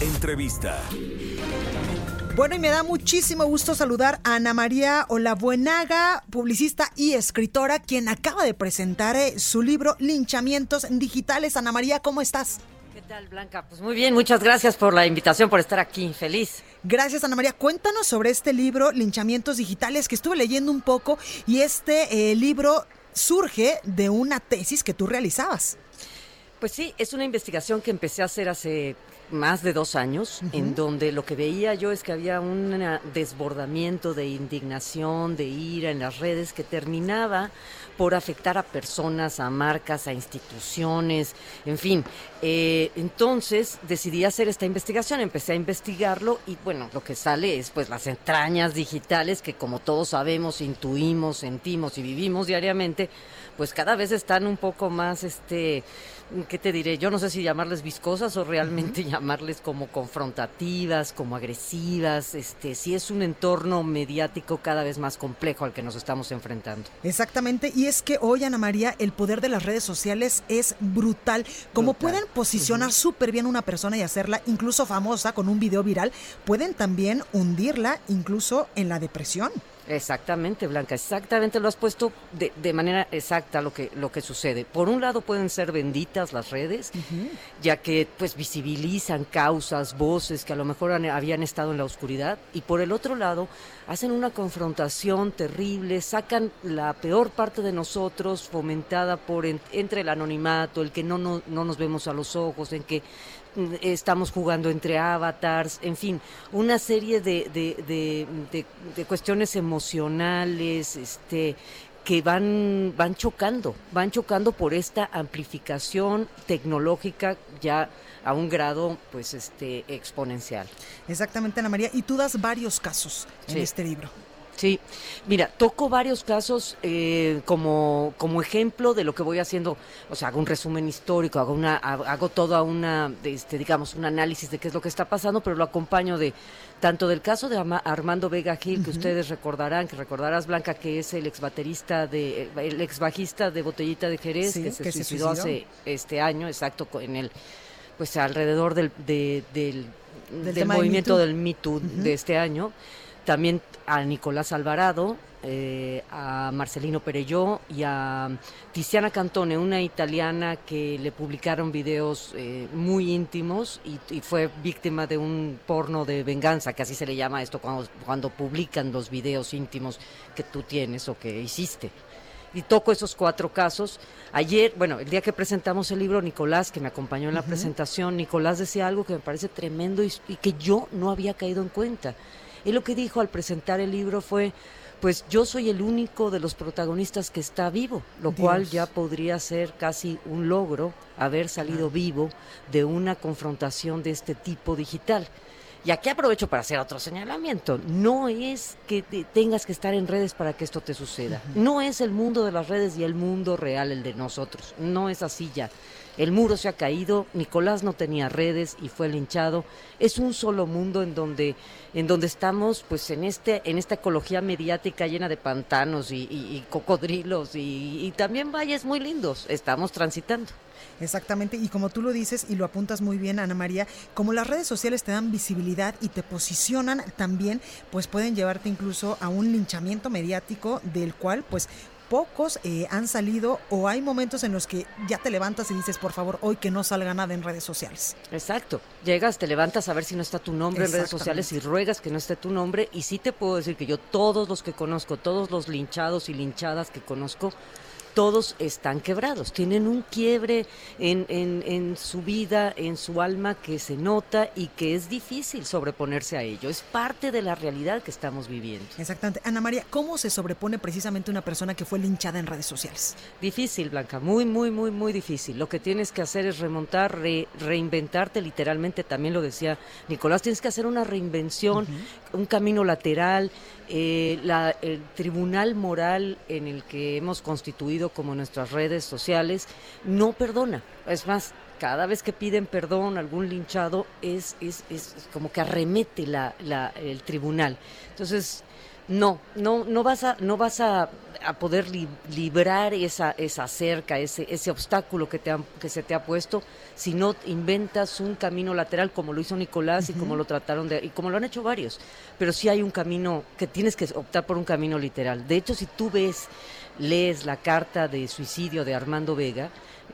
Entrevista. Bueno, y me da muchísimo gusto saludar a Ana María Olabuenaga, publicista y escritora, quien acaba de presentar eh, su libro Linchamientos Digitales. Ana María, ¿cómo estás? ¿Qué tal, Blanca? Pues muy bien, muchas gracias por la invitación, por estar aquí. Feliz. Gracias, Ana María. Cuéntanos sobre este libro, Linchamientos Digitales, que estuve leyendo un poco y este eh, libro surge de una tesis que tú realizabas. Pues sí, es una investigación que empecé a hacer hace más de dos años, en donde lo que veía yo es que había un desbordamiento de indignación, de ira en las redes que terminaba por afectar a personas, a marcas, a instituciones, en fin. Eh, entonces decidí hacer esta investigación, empecé a investigarlo y bueno, lo que sale es pues las entrañas digitales que como todos sabemos, intuimos, sentimos y vivimos diariamente, pues cada vez están un poco más, este, ¿qué te diré? Yo no sé si llamarles viscosas o realmente llamarles como confrontativas, como agresivas, este, si es un entorno mediático cada vez más complejo al que nos estamos enfrentando. Exactamente, y es que hoy, Ana María, el poder de las redes sociales es brutal. Como pueden posicionar súper bien una persona y hacerla incluso famosa con un video viral, pueden también hundirla incluso en la depresión. Exactamente, Blanca, exactamente lo has puesto de, de, manera exacta lo que, lo que sucede. Por un lado pueden ser benditas las redes, ya que pues visibilizan causas, voces que a lo mejor habían estado en la oscuridad, y por el otro lado hacen una confrontación terrible, sacan la peor parte de nosotros fomentada por entre el anonimato, el que no, no, no nos vemos a los ojos, en que estamos jugando entre avatars, en fin, una serie de, de, de, cuestiones emocionales, este que van, van chocando, van chocando por esta amplificación tecnológica ya a un grado pues este exponencial. Exactamente, Ana María, y tú das varios casos en este libro. Sí, mira, toco varios casos eh, como, como ejemplo de lo que voy haciendo, o sea, hago un resumen histórico, hago una, hago toda una, este, digamos, un análisis de qué es lo que está pasando, pero lo acompaño de tanto del caso de Armando Vega Gil, que ustedes recordarán, que recordarás Blanca, que es el ex baterista de, el ex bajista de Botellita de Jerez, que, se, suicidó hace este año, exacto, en el, pues alrededor del, del, del, movimiento del Me Too de este año también a Nicolás Alvarado, eh, a Marcelino Perelló y a Tiziana Cantone, una italiana que le publicaron videos eh, muy íntimos y, fue víctima de un porno de venganza, que así se le llama esto cuando, cuando publican los videos íntimos que tú tienes o que hiciste y toco esos cuatro casos. Ayer, bueno, el día que presentamos el libro, Nicolás, que me acompañó en la presentación, Nicolás decía algo que me parece tremendo y, que yo no había caído en cuenta. Y lo que dijo al presentar el libro fue, pues yo soy el único de los protagonistas que está vivo, lo cual ya podría ser casi un logro haber salido vivo de una confrontación de este tipo digital. Y aquí aprovecho para hacer otro señalamiento. No es que tengas que estar en redes para que esto te suceda. No es el mundo de las redes y el mundo real el de nosotros. No es así ya. El muro se ha caído, Nicolás no tenía redes y fue linchado. Es un solo mundo en donde, en donde estamos, pues en este, en esta ecología mediática llena de pantanos y, cocodrilos y, y también valles muy lindos. Estamos transitando. Exactamente, y como tú lo dices y lo apuntas muy bien, Ana María, como las redes sociales te dan visibilidad y te posicionan también, pues pueden llevarte incluso a un linchamiento mediático del cual pues pocos eh, han salido o hay momentos en los que ya te levantas y dices, por favor, hoy que no salga nada en redes sociales. Exacto. Llegas, te levantas a ver si no está tu nombre en redes sociales y ruegas que no esté tu nombre. Y sí te puedo decir que yo todos los que conozco, todos los linchados y linchadas que conozco, todos están quebrados, tienen un quiebre en, en, en, su vida, en su alma que se nota y que es difícil sobreponerse a ello. Es parte de la realidad que estamos viviendo. Exactamente. Ana María, ¿cómo se sobrepone precisamente una persona que fue linchada en redes sociales? Difícil, Blanca, muy, muy, muy, muy difícil. Lo que tienes que hacer es remontar, reinventarte literalmente, también lo decía Nicolás, tienes que hacer una reinvención, un camino lateral. Eh, la, el tribunal moral en el que hemos constituido como nuestras redes sociales no perdona. Es más, cada vez que piden perdón algún linchado es, es, es como que arremete la, la, el tribunal. Entonces, no, no, no vas a, no vas a, a poder librar esa, esa cerca, ese, ese obstáculo que, te que se te ha puesto si no inventas un camino lateral como lo hizo Nicolás y como lo trataron de, y como lo han hecho varios. Pero sí hay un camino que tienes que optar por un camino literal. De hecho, si tú ves, lees la carta de suicidio de Armando Vega,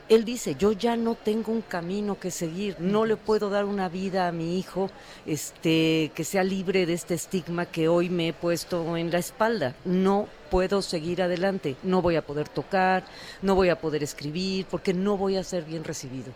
él dice, yo ya no tengo un camino que seguir, no le puedo dar una vida a mi hijo este, que sea libre de este estigma que hoy me he puesto en la espalda. No puedo seguir adelante, no voy a poder tocar, no voy a poder escribir, porque no voy a ser bien recibido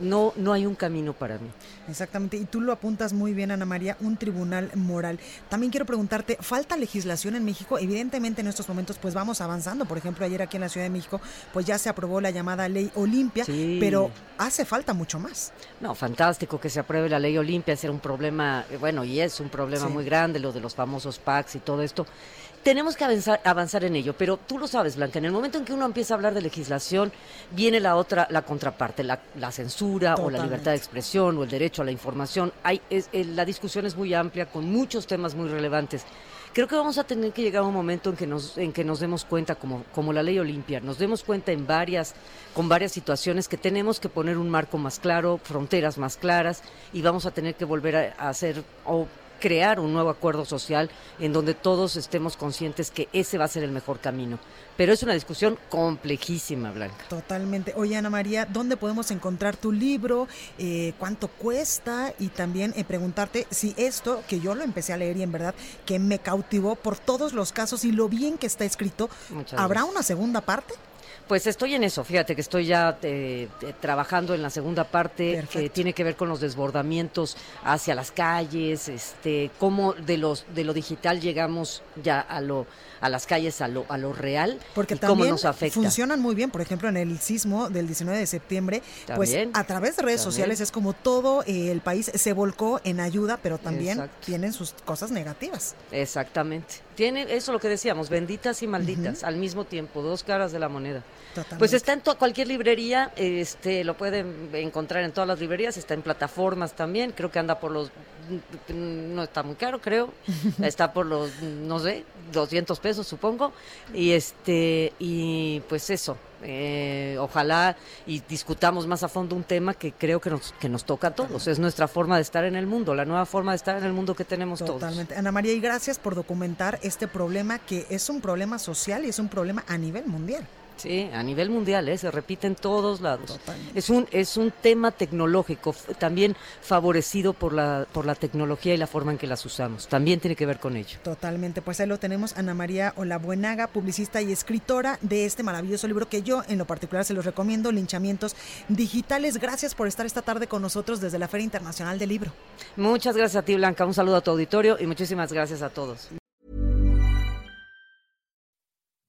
no, no hay un camino para mí. Exactamente, y tú lo apuntas muy bien, Ana María, un tribunal moral. También quiero preguntarte, ¿falta legislación en México? Evidentemente en estos momentos pues vamos avanzando, por ejemplo ayer aquí en la Ciudad de México pues ya se aprobó la llamada ley Olimpia, pero hace falta mucho más. No, fantástico que se apruebe la ley Olimpia, es un problema, eh, bueno, y es un problema muy grande, lo de los famosos PACs y todo esto tenemos que avanzar, avanzar en ello, pero tú lo sabes, Blanca, en el momento en que uno empieza a hablar de legislación, viene la otra, la contraparte, la, censura o la libertad de expresión o el derecho a la información. Hay, es, la discusión es muy amplia, con muchos temas muy relevantes. Creo que vamos a tener que llegar a un momento en que nos, en que nos demos cuenta, como, como la ley Olimpia, nos demos cuenta en varias, con varias situaciones que tenemos que poner un marco más claro, fronteras más claras, y vamos a tener que volver a, a hacer o crear un nuevo acuerdo social en donde todos estemos conscientes que ese va a ser el mejor camino. Pero es una discusión complejísima, Blanca. Totalmente. Oye, Ana María, ¿dónde podemos encontrar tu libro? Eh, ¿Cuánto cuesta? Y también eh, preguntarte si esto, que yo lo empecé a leer y en verdad que me cautivó por todos los casos y lo bien que está escrito, ¿habrá una segunda parte? Pues estoy en eso, fíjate que estoy ya eh, eh, trabajando en la segunda parte que tiene que ver con los desbordamientos hacia las calles, este, cómo de los de lo digital llegamos ya a lo a las calles a lo a lo real Porque y cómo nos afecta. Funcionan muy bien, por ejemplo, en el sismo del 19 de septiembre, pues a través de redes sociales es como todo eh, el país se volcó en ayuda, pero también tienen sus cosas negativas. Exactamente. Tiene eso lo que decíamos, benditas y malditas al mismo tiempo, dos caras de la moneda. Pues está en cualquier librería, este lo pueden encontrar en todas las librerías, está en plataformas también, creo que anda por los no está muy caro, creo. está por los no sé, 200 pesos supongo y este y pues eso. Eh, ojalá y discutamos más a fondo un tema que creo que nos, que nos toca a todos. Es nuestra forma de estar en el mundo, la nueva forma de estar en el mundo que tenemos Totalmente. Ana María, y gracias por documentar este problema que es un problema social y es un problema a nivel mundial. Sí, a nivel mundial, ¿eh? se repite en todos lados. Es un es un tema tecnológico, también favorecido por la por la tecnología y la forma en que las usamos. También tiene que ver con ello. Totalmente, pues ahí lo tenemos Ana María Olabuenaga, publicista y escritora de este maravilloso libro que yo en lo particular se los recomiendo, Linchamientos Digitales. Gracias por estar esta tarde con nosotros desde la Feria Internacional del Libro. Muchas gracias a ti, Blanca. Un saludo a tu auditorio y muchísimas gracias a todos.